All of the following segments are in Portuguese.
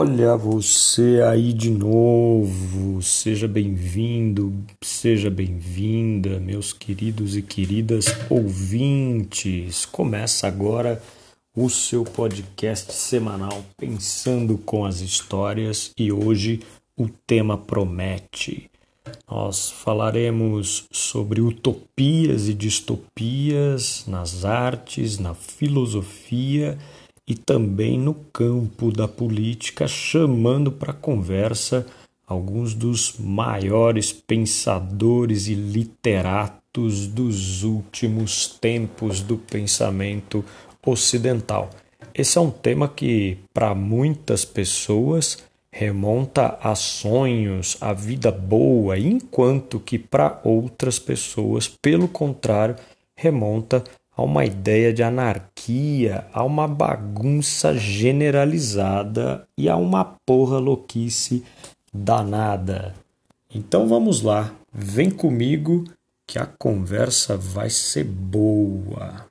Olha você aí de novo, seja bem-vindo, seja bem-vinda, meus queridos e queridas ouvintes. Começa agora o seu podcast semanal Pensando com as Histórias e hoje o tema promete. Nós falaremos sobre utopias e distopias nas artes, na filosofia e também no campo da política, chamando para conversa alguns dos maiores pensadores e literatos dos últimos tempos do pensamento ocidental. Esse é um tema que, para muitas pessoas, remonta a sonhos, a vida boa, enquanto que para outras pessoas, pelo contrário, remonta a uma ideia de anarquia, a uma bagunça generalizada e a uma porra louquice danada. Então vamos lá, vem comigo que a conversa vai ser boa.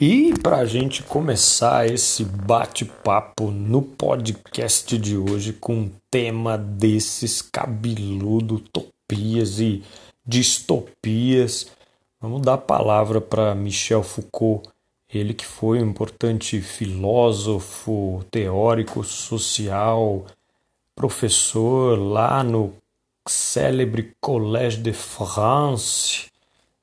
E para a gente começar esse bate-papo no podcast de hoje com um tema desses cabeludo, utopias e distopias, vamos dar a palavra para Michel Foucault, ele que foi um importante filósofo, teórico social, professor lá no célebre Collège de France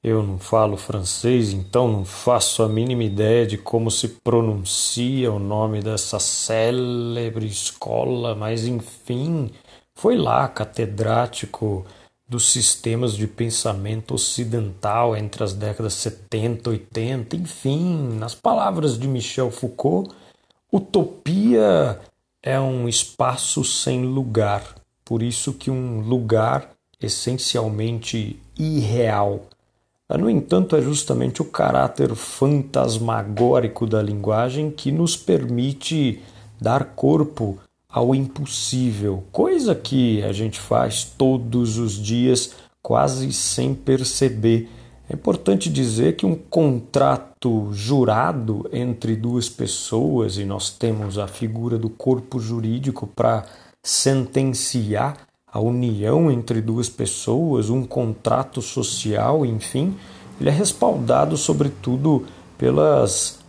eu não falo francês, então não faço a mínima ideia de como se pronuncia o nome dessa célebre escola, mas enfim, foi lá catedrático dos sistemas de pensamento ocidental entre as décadas 70 e 80, enfim, nas palavras de Michel Foucault, utopia é um espaço sem lugar, por isso que um lugar essencialmente irreal no entanto, é justamente o caráter fantasmagórico da linguagem que nos permite dar corpo ao impossível, coisa que a gente faz todos os dias quase sem perceber. É importante dizer que um contrato jurado entre duas pessoas, e nós temos a figura do corpo jurídico para sentenciar a união entre duas pessoas, um contrato social, enfim, ele é respaldado sobretudo pelas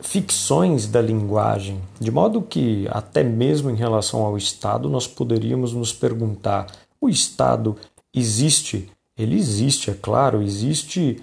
ficções da linguagem, de modo que até mesmo em relação ao Estado nós poderíamos nos perguntar: o Estado existe? Ele existe, é claro, existe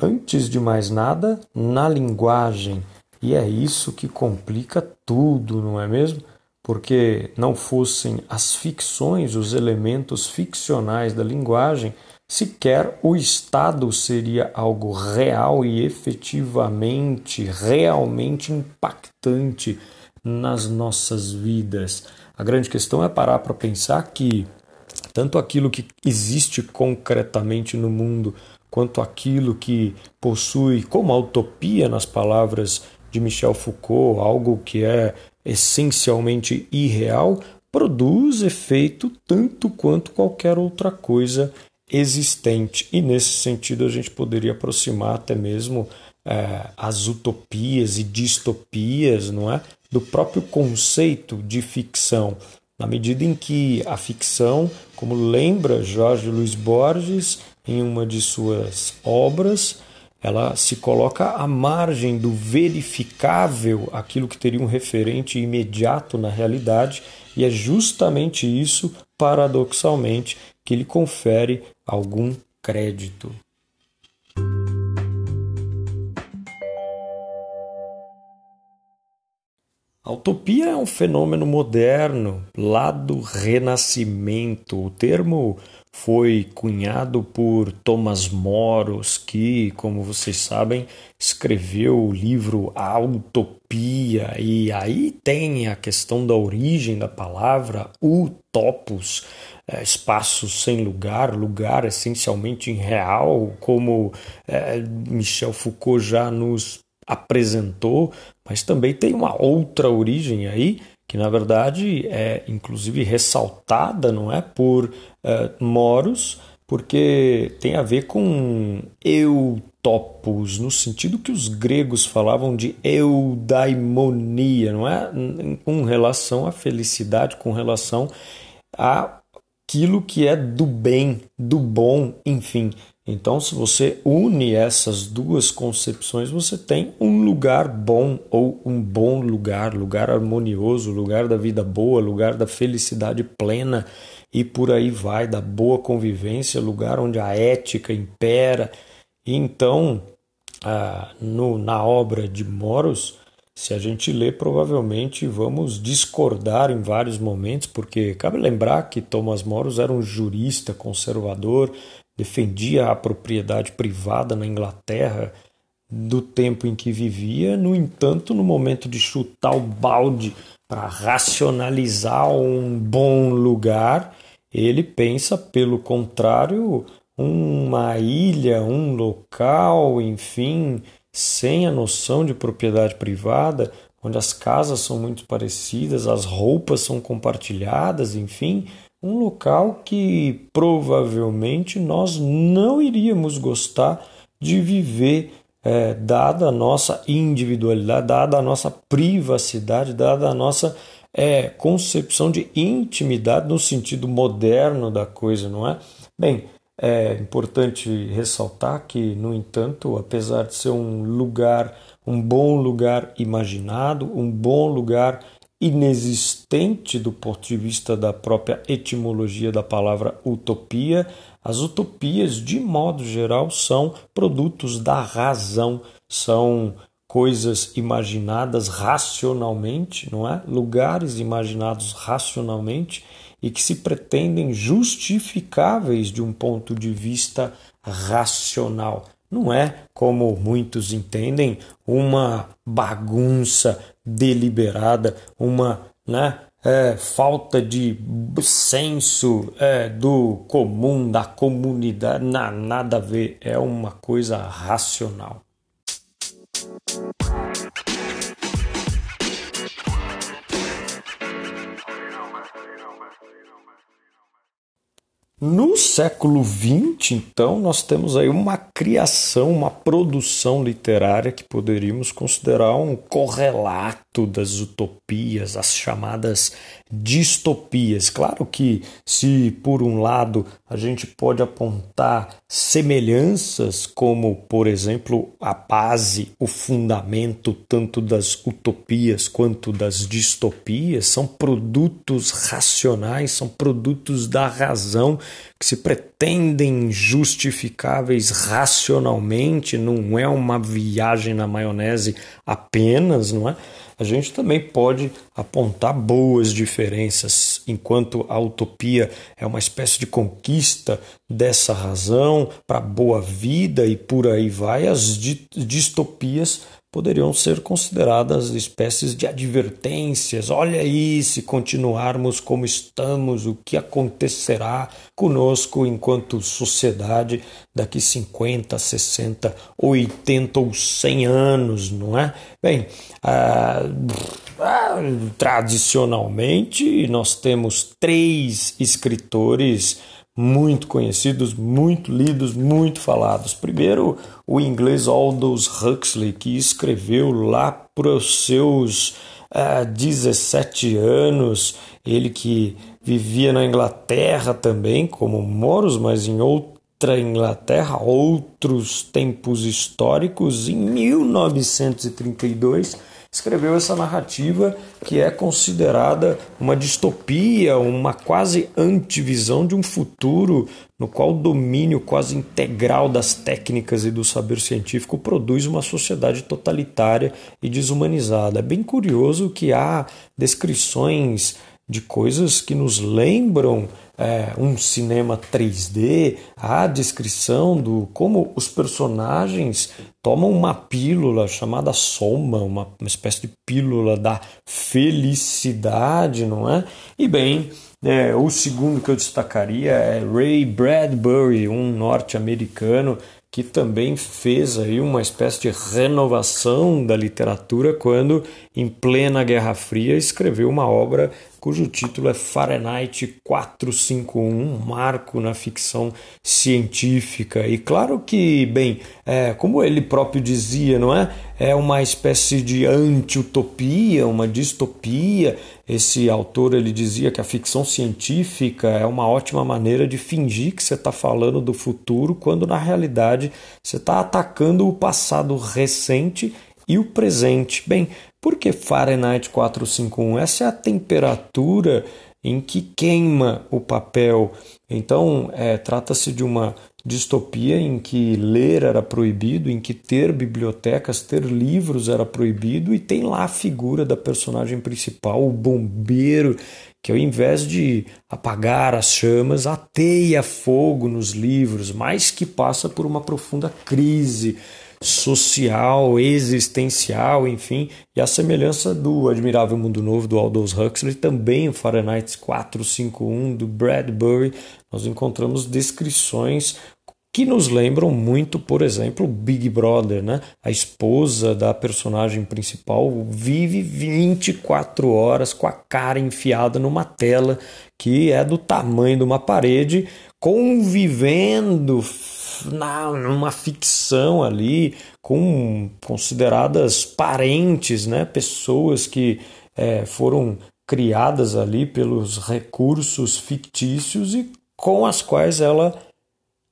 antes de mais nada na linguagem, e é isso que complica tudo, não é mesmo? Porque não fossem as ficções, os elementos ficcionais da linguagem, sequer o Estado seria algo real e efetivamente, realmente impactante nas nossas vidas. A grande questão é parar para pensar que tanto aquilo que existe concretamente no mundo, quanto aquilo que possui como a utopia, nas palavras de Michel Foucault, algo que é essencialmente irreal, produz efeito tanto quanto qualquer outra coisa existente. E nesse sentido a gente poderia aproximar até mesmo é, as utopias e distopias, não é, do próprio conceito de ficção, na medida em que a ficção, como lembra Jorge Luiz Borges em uma de suas obras, ela se coloca à margem do verificável, aquilo que teria um referente imediato na realidade, e é justamente isso, paradoxalmente, que lhe confere algum crédito. A utopia é um fenômeno moderno, lá do Renascimento. O termo foi cunhado por Thomas Moros, que, como vocês sabem, escreveu o livro A Utopia, e aí tem a questão da origem da palavra utopos, é, espaço sem lugar, lugar essencialmente irreal, como é, Michel Foucault já nos apresentou, mas também tem uma outra origem aí que na verdade é inclusive ressaltada, não é, por uh, moros porque tem a ver com eutopos, no sentido que os gregos falavam de eudaimonia, não é? Com relação à felicidade, com relação àquilo que é do bem, do bom, enfim. Então, se você une essas duas concepções, você tem um lugar bom ou um bom lugar, lugar harmonioso, lugar da vida boa, lugar da felicidade plena e por aí vai, da boa convivência, lugar onde a ética impera. Então, ah, no, na obra de Moros, se a gente lê, provavelmente vamos discordar em vários momentos, porque cabe lembrar que Thomas Moros era um jurista conservador, defendia a propriedade privada na Inglaterra do tempo em que vivia. No entanto, no momento de chutar o balde para racionalizar um bom lugar, ele pensa, pelo contrário, uma ilha, um local, enfim, sem a noção de propriedade privada, onde as casas são muito parecidas, as roupas são compartilhadas, enfim, um local que provavelmente nós não iríamos gostar de viver, é, dada a nossa individualidade, dada a nossa privacidade, dada a nossa é, concepção de intimidade no sentido moderno da coisa, não é? Bem, é importante ressaltar que, no entanto, apesar de ser um lugar, um bom lugar imaginado, um bom lugar inexistente do ponto de vista da própria etimologia da palavra utopia, as utopias, de modo geral, são produtos da razão, são coisas imaginadas racionalmente, não é? Lugares imaginados racionalmente e que se pretendem justificáveis de um ponto de vista racional. Não é, como muitos entendem, uma bagunça deliberada, uma né, é, falta de senso é, do comum, da comunidade, não, nada a ver, é uma coisa racional. No século XX, então, nós temos aí uma criação, uma produção literária que poderíamos considerar um correlato das utopias, as chamadas distopias. Claro que, se por um lado a gente pode apontar semelhanças, como, por exemplo, a base, o fundamento tanto das utopias quanto das distopias, são produtos racionais, são produtos da razão que se pretendem justificáveis racionalmente, não é uma viagem na maionese apenas, não é? A gente também pode apontar boas diferenças, enquanto a utopia é uma espécie de conquista dessa razão para boa vida e por aí vai, as distopias poderiam ser consideradas espécies de advertências. Olha aí, se continuarmos como estamos, o que acontecerá conosco enquanto sociedade daqui 50, 60, 80 ou 100 anos, não é? Bem, ah, ah, tradicionalmente nós temos três escritores muito conhecidos, muito lidos, muito falados. Primeiro, o inglês Aldous Huxley, que escreveu lá para os seus ah, 17 anos, ele que vivia na Inglaterra também, como moros, mas em outra Inglaterra, outros tempos históricos, em 1932 escreveu essa narrativa que é considerada uma distopia, uma quase antivisão de um futuro no qual o domínio quase integral das técnicas e do saber científico produz uma sociedade totalitária e desumanizada. É bem curioso que há descrições de coisas que nos lembram é, um cinema 3D, a descrição do como os personagens tomam uma pílula chamada soma, uma, uma espécie de pílula da felicidade, não é? E bem, é, o segundo que eu destacaria é Ray Bradbury, um norte-americano que também fez aí uma espécie de renovação da literatura quando, em plena Guerra Fria, escreveu uma obra cujo título é Fahrenheit 451, um marco na ficção científica. E claro que, bem, é, como ele próprio dizia, não é? É uma espécie de anti-utopia, uma distopia. Esse autor ele dizia que a ficção científica é uma ótima maneira de fingir que você está falando do futuro, quando na realidade você está atacando o passado recente e o presente. Bem, por que Fahrenheit 451? Essa é a temperatura em que queima o papel. Então, é, trata-se de uma distopia em que ler era proibido, em que ter bibliotecas, ter livros era proibido, e tem lá a figura da personagem principal, o bombeiro, que ao invés de apagar as chamas, ateia fogo nos livros, mas que passa por uma profunda crise social, existencial, enfim, e a semelhança do Admirável Mundo Novo do Aldous Huxley, também o Fahrenheit 451 do Bradbury, nós encontramos descrições que nos lembram muito, por exemplo, Big Brother, né? A esposa da personagem principal vive 24 horas com a cara enfiada numa tela que é do tamanho de uma parede, convivendo na, numa ficção ali, com consideradas parentes, né? pessoas que é, foram criadas ali pelos recursos fictícios e com as quais ela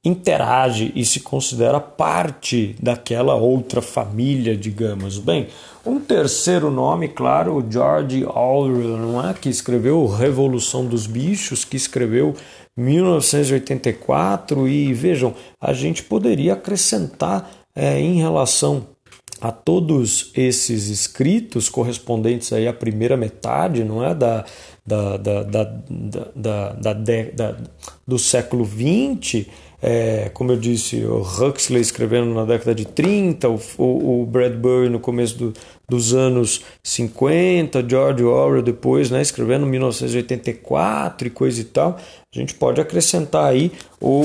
interage e se considera parte daquela outra família, digamos. Bem, um terceiro nome, claro, o George Orwell, não é? que escreveu Revolução dos Bichos, que escreveu 1984 e vejam, a gente poderia acrescentar é, em relação a todos esses escritos correspondentes aí à primeira metade, não é, da, da, da, da, da, da, da do século XX, é, como eu disse, o Huxley escrevendo na década de 30, o, o, Bradbury no começo do, dos anos 50, George Orwell depois, né, escrevendo em 1984 e coisa e tal. A gente pode acrescentar aí o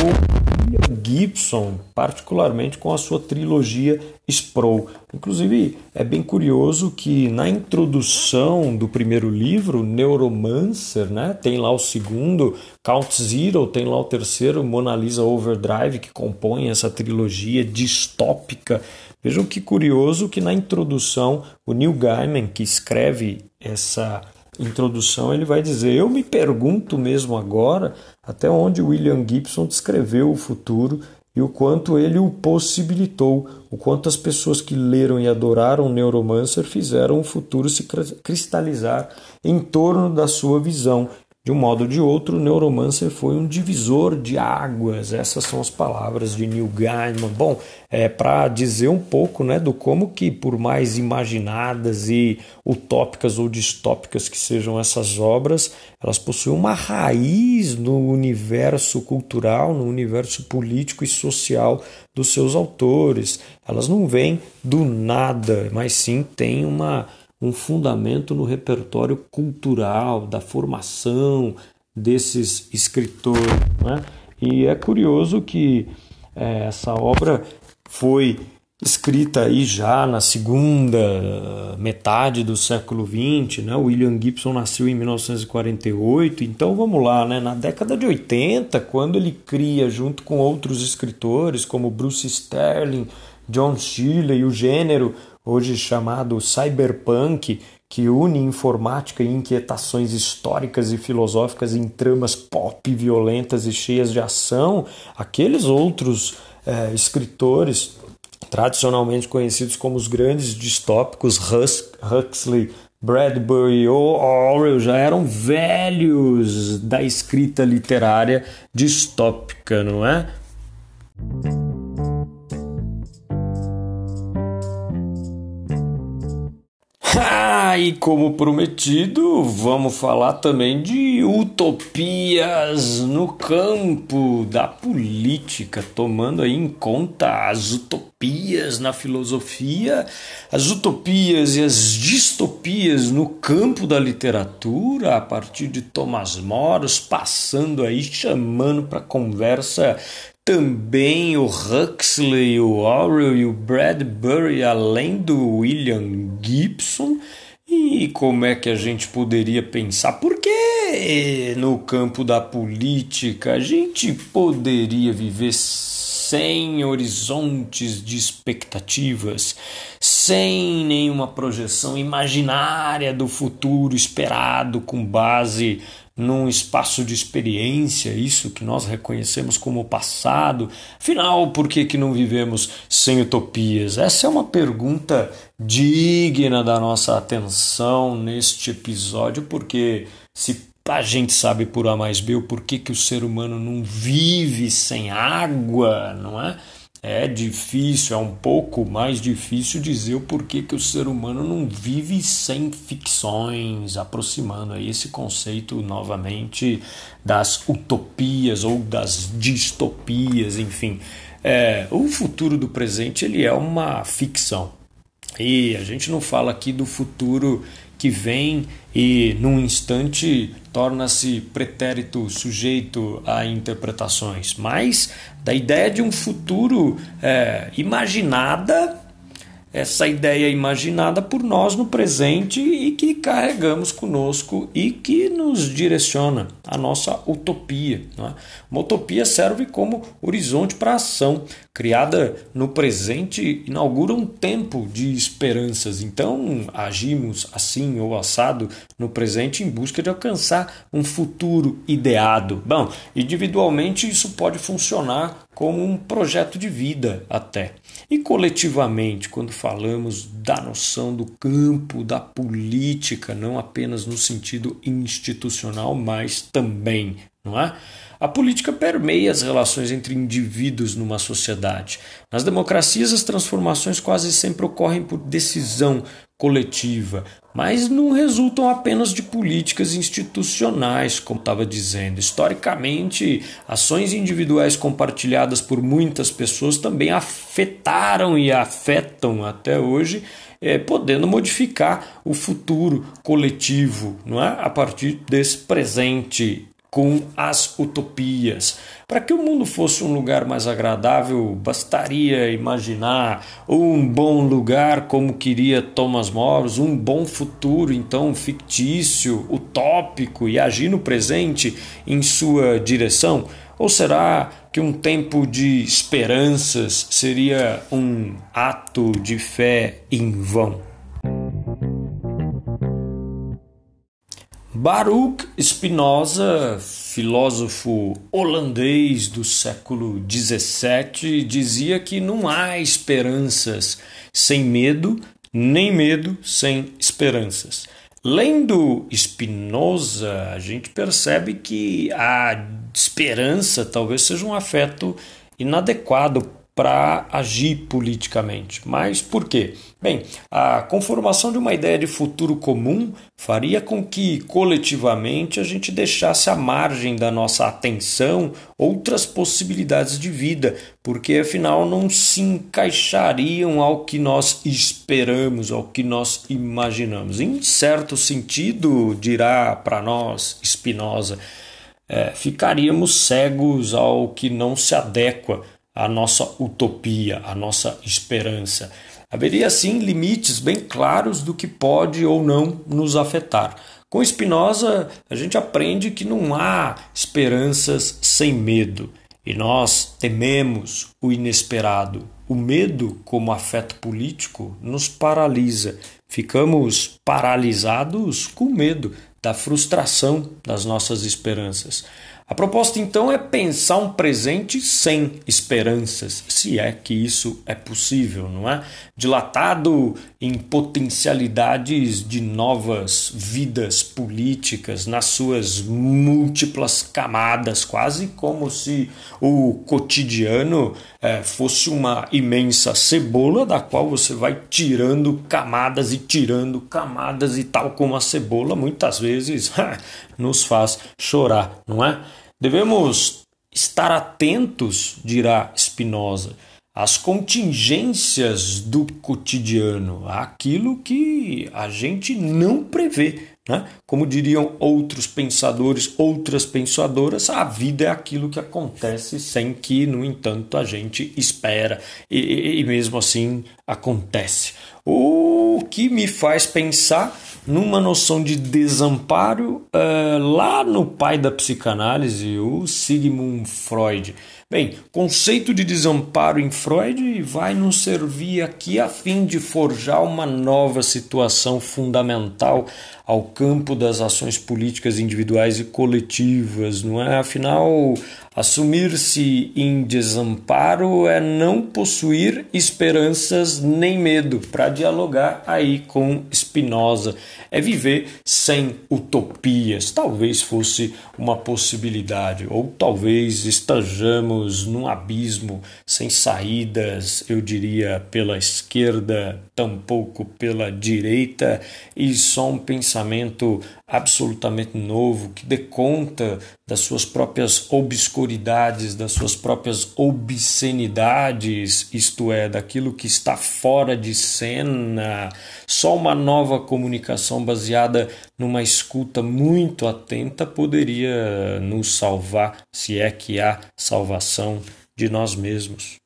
Gibson, particularmente com a sua trilogia Sproul. Inclusive, é bem curioso que na introdução do primeiro livro, Neuromancer, né, tem lá o segundo, Count Zero, tem lá o terceiro, Mona Lisa Overdrive, que compõe essa trilogia distópica. Vejam que curioso que na introdução, o Neil Gaiman, que escreve essa introdução, ele vai dizer: Eu me pergunto mesmo agora até onde William Gibson descreveu o futuro e o quanto ele o possibilitou, o quanto as pessoas que leram e adoraram Neuromancer fizeram o futuro se cristalizar em torno da sua visão. De um modo ou de outro, o Neuromancer foi um divisor de águas. Essas são as palavras de Neil Gaiman. Bom, é para dizer um pouco, né, do como que por mais imaginadas e utópicas ou distópicas que sejam essas obras, elas possuem uma raiz no universo cultural, no universo político e social dos seus autores. Elas não vêm do nada, mas sim têm uma um fundamento no repertório cultural, da formação desses escritores. Né? E é curioso que é, essa obra foi escrita aí já na segunda metade do século XX, né? William Gibson nasceu em 1948, então vamos lá, né? Na década de 80, quando ele cria junto com outros escritores como Bruce Sterling, John Shirley, o gênero hoje chamado cyberpunk, que une informática e inquietações históricas e filosóficas em tramas pop violentas e cheias de ação, aqueles outros é, escritores tradicionalmente conhecidos como os grandes distópicos Huxley, Bradbury ou Orwell já eram velhos da escrita literária distópica, não é? E como prometido, vamos falar também de utopias no campo da política, tomando aí em conta as utopias na filosofia, as utopias e as distopias no campo da literatura, a partir de Thomas Moros, passando aí, chamando para conversa também o Huxley, o Orwell e o Bradbury, além do William Gibson. E como é que a gente poderia pensar? Por que no campo da política, a gente poderia viver sem horizontes de expectativas, sem nenhuma projeção imaginária do futuro esperado com base num espaço de experiência, isso que nós reconhecemos como passado. Afinal, por que, que não vivemos sem utopias? Essa é uma pergunta digna da nossa atenção neste episódio, porque se a gente sabe por A mais B o porquê que o ser humano não vive sem água, não é? É difícil, é um pouco mais difícil dizer o porquê que o ser humano não vive sem ficções, aproximando aí esse conceito novamente das utopias ou das distopias, enfim. É, o futuro do presente ele é uma ficção. E a gente não fala aqui do futuro que vem e num instante torna-se pretérito sujeito a interpretações, mas da ideia de um futuro é, imaginada essa ideia imaginada por nós no presente e que carregamos conosco e que nos direciona a nossa utopia. É? Uma utopia serve como horizonte para ação. Criada no presente, inaugura um tempo de esperanças. Então, agimos assim ou assado no presente em busca de alcançar um futuro ideado. Bom, individualmente isso pode funcionar como um projeto de vida até. E coletivamente, quando falamos da noção do campo da política, não apenas no sentido institucional, mas também, não é? A política permeia as relações entre indivíduos numa sociedade. Nas democracias, as transformações quase sempre ocorrem por decisão coletiva, mas não resultam apenas de políticas institucionais, como estava dizendo. Historicamente, ações individuais compartilhadas por muitas pessoas também afetaram e afetam até hoje, é, podendo modificar o futuro coletivo, não é? A partir desse presente com as utopias. Para que o mundo fosse um lugar mais agradável, bastaria imaginar um bom lugar como queria Thomas More, um bom futuro, então fictício, utópico e agir no presente em sua direção? Ou será que um tempo de esperanças seria um ato de fé em vão? Baruch Spinoza, filósofo holandês do século XVII, dizia que não há esperanças sem medo, nem medo sem esperanças. Lendo Spinoza, a gente percebe que a esperança talvez seja um afeto inadequado para agir politicamente. Mas por quê? Bem, a conformação de uma ideia de futuro comum faria com que coletivamente a gente deixasse à margem da nossa atenção outras possibilidades de vida, porque afinal não se encaixariam ao que nós esperamos, ao que nós imaginamos. Em certo sentido, dirá para nós Spinoza, é, ficaríamos cegos ao que não se adequa a nossa utopia, a nossa esperança. Haveria sim limites bem claros do que pode ou não nos afetar. Com Spinoza, a gente aprende que não há esperanças sem medo e nós tememos o inesperado. O medo, como afeto político, nos paralisa. Ficamos paralisados com medo da frustração das nossas esperanças. A proposta então é pensar um presente sem esperanças, se é que isso é possível, não é? Dilatado em potencialidades de novas vidas políticas nas suas múltiplas camadas, quase como se o cotidiano é, fosse uma imensa cebola da qual você vai tirando camadas e tirando camadas, e tal como a cebola muitas vezes nos faz chorar, não é? Devemos estar atentos, dirá Spinoza, às contingências do cotidiano, aquilo que a gente não prevê. Né? Como diriam outros pensadores, outras pensadoras, a vida é aquilo que acontece sem que, no entanto, a gente espera e, e mesmo assim acontece. O que me faz pensar numa noção de desamparo uh, lá no pai da psicanálise, o Sigmund Freud. Bem, conceito de desamparo em Freud vai nos servir aqui a fim de forjar uma nova situação fundamental ao campo das ações políticas individuais e coletivas, não é? Afinal, assumir-se em desamparo é não possuir esperanças nem medo, para dialogar aí com Spinoza. É viver sem utopias. Talvez fosse uma possibilidade, ou talvez estejamos estamos num abismo sem saídas, eu diria, pela esquerda, tampouco pela direita, e só um pensamento absolutamente novo que dê conta das suas próprias obscuridades, das suas próprias obscenidades, isto é, daquilo que está fora de cena. Só uma nova comunicação baseada numa escuta muito atenta poderia nos salvar, se é que há salvação de nós mesmos.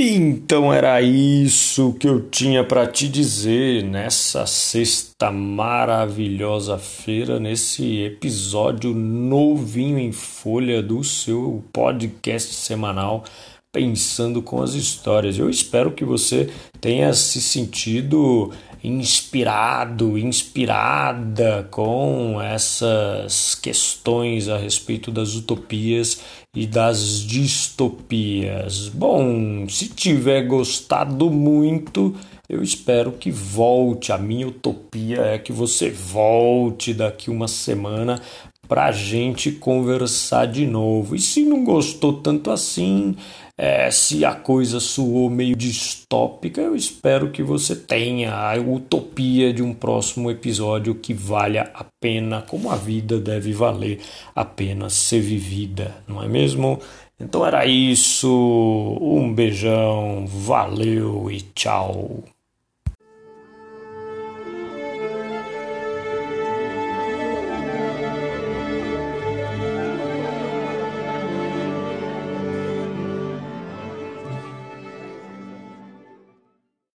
Então era isso que eu tinha para te dizer nessa sexta maravilhosa feira, nesse episódio novinho em folha do seu podcast semanal Pensando com as Histórias. Eu espero que você tenha se sentido inspirado, inspirada com essas questões a respeito das utopias e das distopias. Bom, se tiver gostado muito, eu espero que volte. A minha utopia é que você volte daqui uma semana para a gente conversar de novo. E se não gostou tanto assim, é, se a coisa soou meio distópica, eu espero que você tenha a utopia de um próximo episódio que valha a pena, como a vida deve valer a pena ser vivida, não é mesmo? Então era isso, um beijão, valeu e tchau.